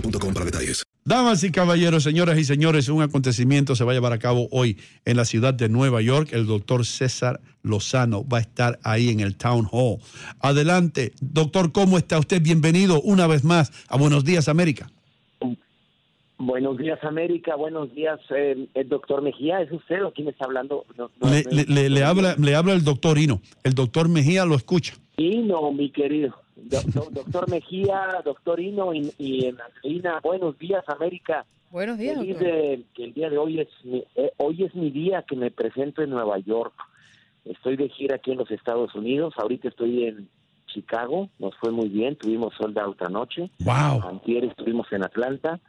boostmobile.com para detalles. Damas y caballeros, señoras y señores, un acontecimiento se va a llevar a cabo hoy en la ciudad de Nueva York. El doctor César Lozano va a estar ahí en el Town Hall. Adelante, doctor, ¿cómo está usted? Bienvenido una vez más a Buenos Días, América. Buenos días, América. Buenos días, eh, el doctor Mejía. ¿Es usted o quién está hablando? No, no, Le, no- le- le- le habla, le habla el doctor Hino. El doctor Mejía lo escucha. Hino, mi querido. Do- do- doctor Mejía, doctor Hino y, y Angelina. Buenos días, América. Buenos días, Feliz doctor. de que el día de hoy es mi, eh, hoy es mi día que me presento en Nueva York. Estoy de gira aquí en los Estados Unidos. Ahorita estoy en Chicago. Nos fue muy bien. Tuvimos sold out anoche. Wow. Antier estuvimos en Atlanta.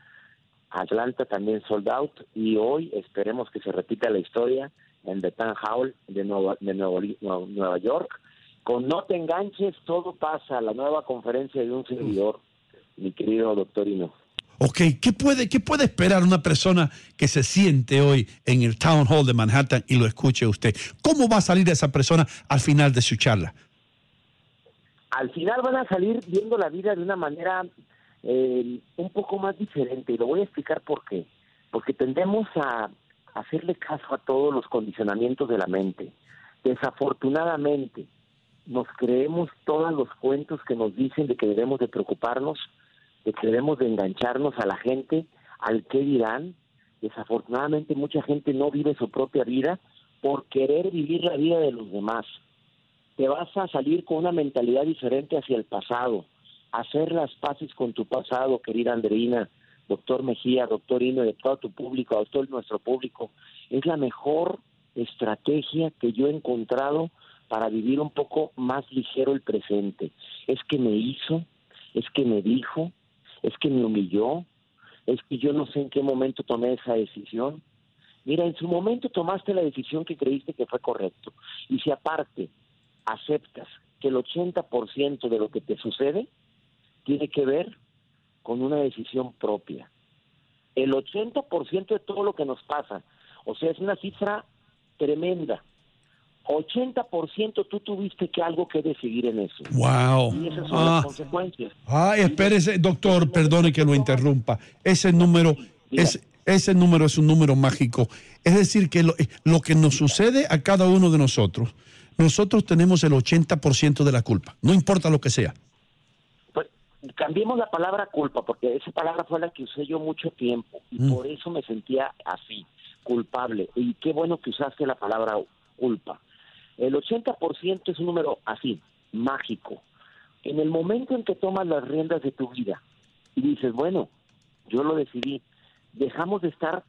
Atlanta también sold out. Y hoy esperemos que se repita la historia en The Town Hall de Nueva, de Nueva York. Con No te enganches, todo pasa. La nueva conferencia de un servidor, mi querido doctor Hino. Ok, ¿qué puede, ¿qué puede esperar una persona que se siente hoy en el Town Hall de Manhattan y lo escuche usted? ¿Cómo va a salir esa persona al final de su charla? al final van a salir viendo la vida de una manera eh, un poco más diferente y lo voy a explicar por qué. Porque tendemos a hacerle caso a todos los condicionamientos de la mente. Desafortunadamente, nos creemos todos los cuentos que nos dicen de que debemos de preocuparnos, de que debemos de engancharnos a la gente, al qué dirán. Desafortunadamente mucha gente no vive su propia vida por querer vivir la vida de los demás te vas a salir con una mentalidad diferente hacia el pasado, hacer las paces con tu pasado, querida Andreina, doctor Mejía, doctor Hino, de todo tu público, a todo nuestro público. Es la mejor estrategia que yo he encontrado para vivir un poco más ligero el presente. Es que me hizo, es que me dijo, es que me humilló, es que yo no sé en qué momento tomé esa decisión. Mira, en su momento tomaste la decisión que creíste que fue correcto. Y si aparte aceptas que el 80% de lo que te sucede tiene que ver con una decisión propia. El 80% de todo lo que nos pasa, o sea, es una cifra tremenda. 80% tú tuviste que algo que decidir en eso. Wow. Y esas son Ah. las consecuencias. Ay, espérese, doctor, perdone que lo interrumpa. Ese número, es, ese número es un número mágico. Es decir, que lo, lo que nos sucede a cada uno de nosotros, nosotros tenemos el 80% de la culpa, no importa lo que sea. Pues, cambiemos la palabra culpa, porque esa palabra fue la que usé yo mucho tiempo y Mm. por eso me sentía así, culpable. Y qué bueno que usaste la palabra culpa. El 80% es un número así, mágico. En el momento en que tomas las riendas de tu vida dices, bueno, yo lo decidí. Dejamos de estar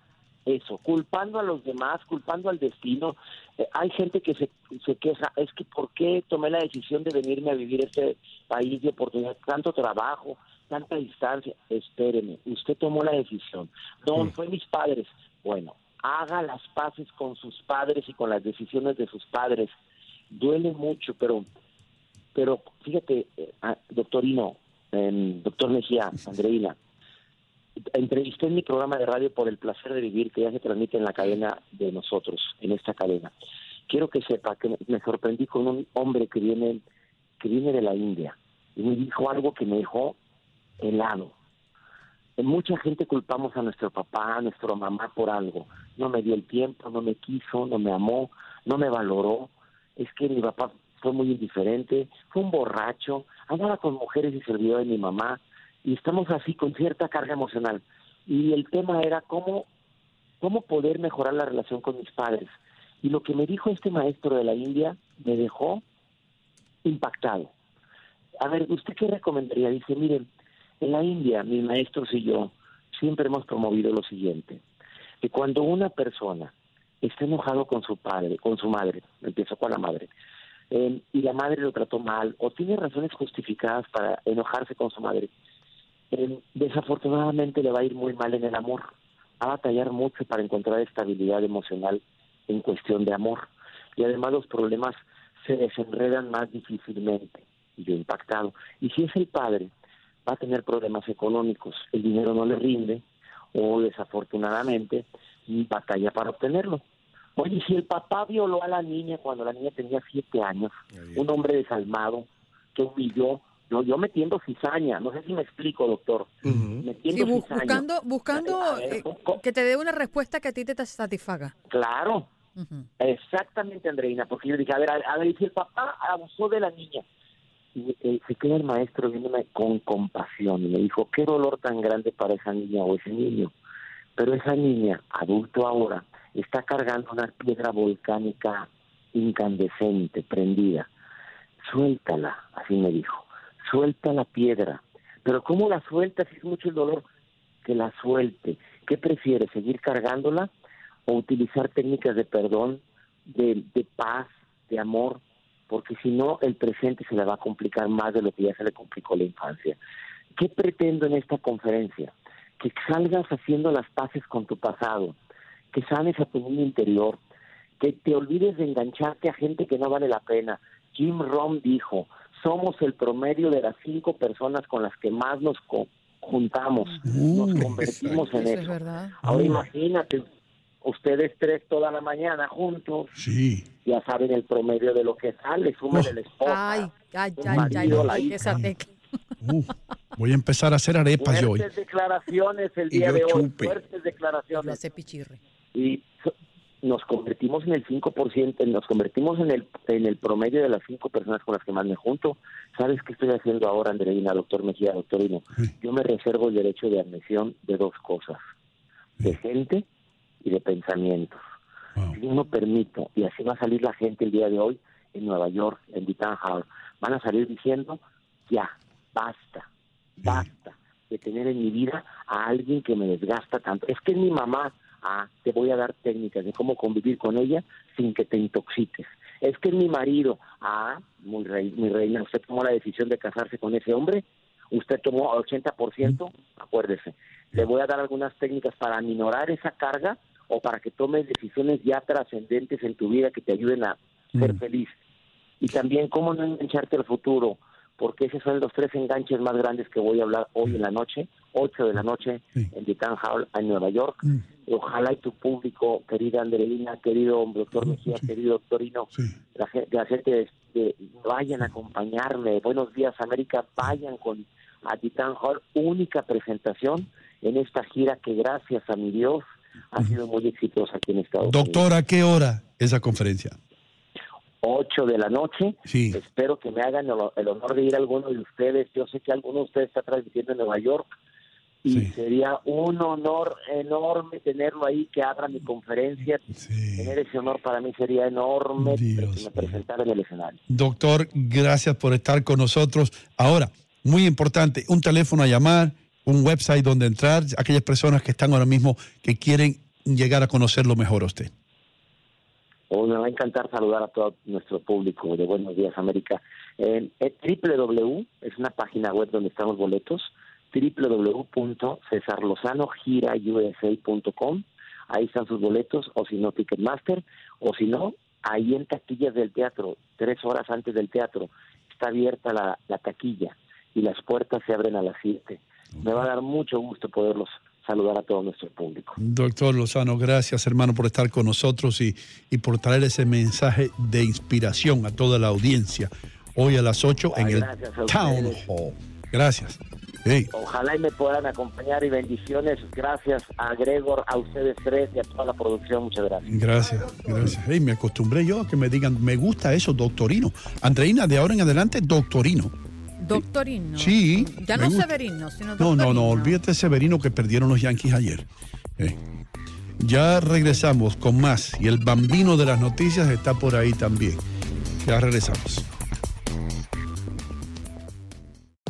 eso, culpando a los demás, culpando al destino. Eh, hay gente que se, se queja, es que ¿por qué tomé la decisión de venirme a vivir este país de oportunidad? Tanto trabajo, tanta distancia. Espéreme, usted tomó la decisión. No, fue mis padres. Bueno, haga las paces con sus padres y con las decisiones de sus padres. Duele mucho, pero, pero fíjate, eh, ah, doctorino, doctor Mejía, Andreina, entrevisté en mi programa de radio por el placer de vivir que ya se transmite en la cadena de nosotros, en esta cadena. Quiero que sepa que me sorprendí con un hombre que viene, que viene de la India y me dijo algo que me dejó helado. Mucha gente culpamos a nuestro papá, a nuestra mamá por algo. No me dio el tiempo, no me quiso, no me amó, no me valoró. Es que mi papá fue muy indiferente, fue un borracho, andaba con mujeres y se olvidó de mi mamá y estamos así con cierta carga emocional. Y el tema era cómo, cómo poder mejorar la relación con mis padres. Y lo que me dijo este maestro de la India me dejó impactado. A ver, ¿usted qué recomendaría? Dice, miren, en la India, mis maestros y yo siempre hemos promovido lo siguiente, que cuando una persona está enojado con su padre, con su madre, empiezo con la madre, eh, y la madre lo trató mal o tiene razones justificadas para enojarse con su madre, eh, desafortunadamente le va a ir muy mal en el amor. Va a batallar mucho para encontrar estabilidad emocional en cuestión de amor. Y además los problemas se desenredan más difícilmente. Yo impactado. Y si es el padre, va a tener problemas económicos. El dinero no le rinde o desafortunadamente batalla para obtenerlo. Oye, si el papá violó a la niña cuando la niña tenía siete años, un hombre desalmado que humilló. No, yo metiendo cizaña, no sé si me explico, doctor. Metiendo Buscando, buscando eh, que te dé una respuesta que a ti te satisfaga. Claro, exactamente, Andreina, porque yo dije, a ver, a, ver, si el papá abusó de la niña, y eh, se queda el maestro viéndome con compasión y me dijo, qué dolor tan grande para esa niña o ese niño. Pero esa niña, adulto ahora, está cargando una piedra volcánica incandescente, prendida. Suéltala, así me dijo suelta la piedra. Pero ¿cómo la suelta si es mucho el dolor? Que la suelte. ¿Qué prefiere? ¿Seguir cargándola o utilizar técnicas de perdón, de paz, de amor? Porque si no, el presente se le va a complicar más de lo que ya se le complicó la infancia. ¿Qué pretendo en esta conferencia? Que salgas haciendo las paces con tu pasado, que sanes a tu mundo interior, que te olvides de engancharte a gente que no vale la pena. Jim Rom dijo, somos el promedio de las cinco personas con las que más nos juntamos, nos convertimos en eso. Ahora imagínate, ustedes tres toda la mañana juntos, sí. ya saben el promedio de lo que sale, sumen el esposa, ay, ay, ay, ay, esa uh, voy a empezar a hacer arepas yo hoy. Fuertes declaraciones el día de hoy, fuertes declaraciones. Y nos convertimos en el 5%, nos convertimos en el, en el promedio de las cinco personas con las que más me junto. ¿Sabes qué estoy haciendo ahora, Andreina, doctor Mejía, doctorino? Yo me reservo el derecho de admisión de dos cosas, de gente y de pensamientos. Si yo no permito, y así va a salir la gente el día de hoy en Nueva York, en Titan Hall, van a salir diciendo, ya, basta, basta de tener en mi vida a alguien que me desgasta tanto. Es que es mi mamá, Ah, te voy a dar técnicas de cómo convivir con ella sin que te intoxiques. Es que es mi marido. Ah, muy rey, mi reina, usted tomó la decisión de casarse con ese hombre. Usted tomó 80%, acuérdese. Le voy a dar algunas técnicas para minorar esa carga o para que tomes decisiones ya trascendentes en tu vida que te ayuden a ser feliz. Y también cómo no engancharte al futuro porque esos son los tres enganches más grandes que voy a hablar hoy en la noche, 8 de la noche, en The Town Hall, en Nueva York. Mm. Ojalá y tu público, querida Andreina, querido doctor Mejía, querido doctorino, la, gente este, vayan a acompañarme. Buenos días, América, vayan con a Titan Hall, única presentación en esta gira que gracias a mi Dios ha sido muy exitosa aquí en Estados Unidos. Doctor, ¿a qué hora esa conferencia? 8 de la noche. Sí. Espero que me hagan el, honor de ir a alguno de ustedes. Yo sé que alguno de ustedes está transmitiendo en Nueva York y sería un honor enorme tenerlo ahí, que abra mi conferencia. Tener ese honor para mí sería enorme que me presentara en el escenario. Doctor, gracias por estar con nosotros. Ahora, muy importante, un teléfono a llamar, un website donde entrar, aquellas personas que están ahora mismo que quieren llegar a conocerlo mejor a usted. Oh, me va a encantar saludar a todo nuestro público de Buenos Días América. Eh, www es una página web donde están los boletos, www.cesarlozanogirausa.com. Ahí están sus boletos, o si no, Ticketmaster, o si no, ahí en taquillas del teatro, tres horas antes del teatro, está abierta la, la taquilla y las puertas se abren a las siete. Me va a dar mucho gusto poderlos saludar a todo nuestro público. Doctor Lozano, gracias hermano por estar con nosotros y, y por traer ese mensaje de inspiración a toda la audiencia hoy a las 8 en el Town Hall. Gracias. Ojalá y me puedan acompañar y bendiciones. Gracias a Gregor, a ustedes tres y a toda la producción. Muchas gracias. Gracias, gracias. Hey, me acostumbré yo a que me digan, me gusta eso, doctorino. Andreina, de ahora en adelante, doctorino. Doctorino. Sí. Ya no Severino, sino doctorino. No, no, no, olvídate Severino que perdieron los Yankees ayer. Ya regresamos con más y el bambino de las noticias está por ahí también. Ya regresamos.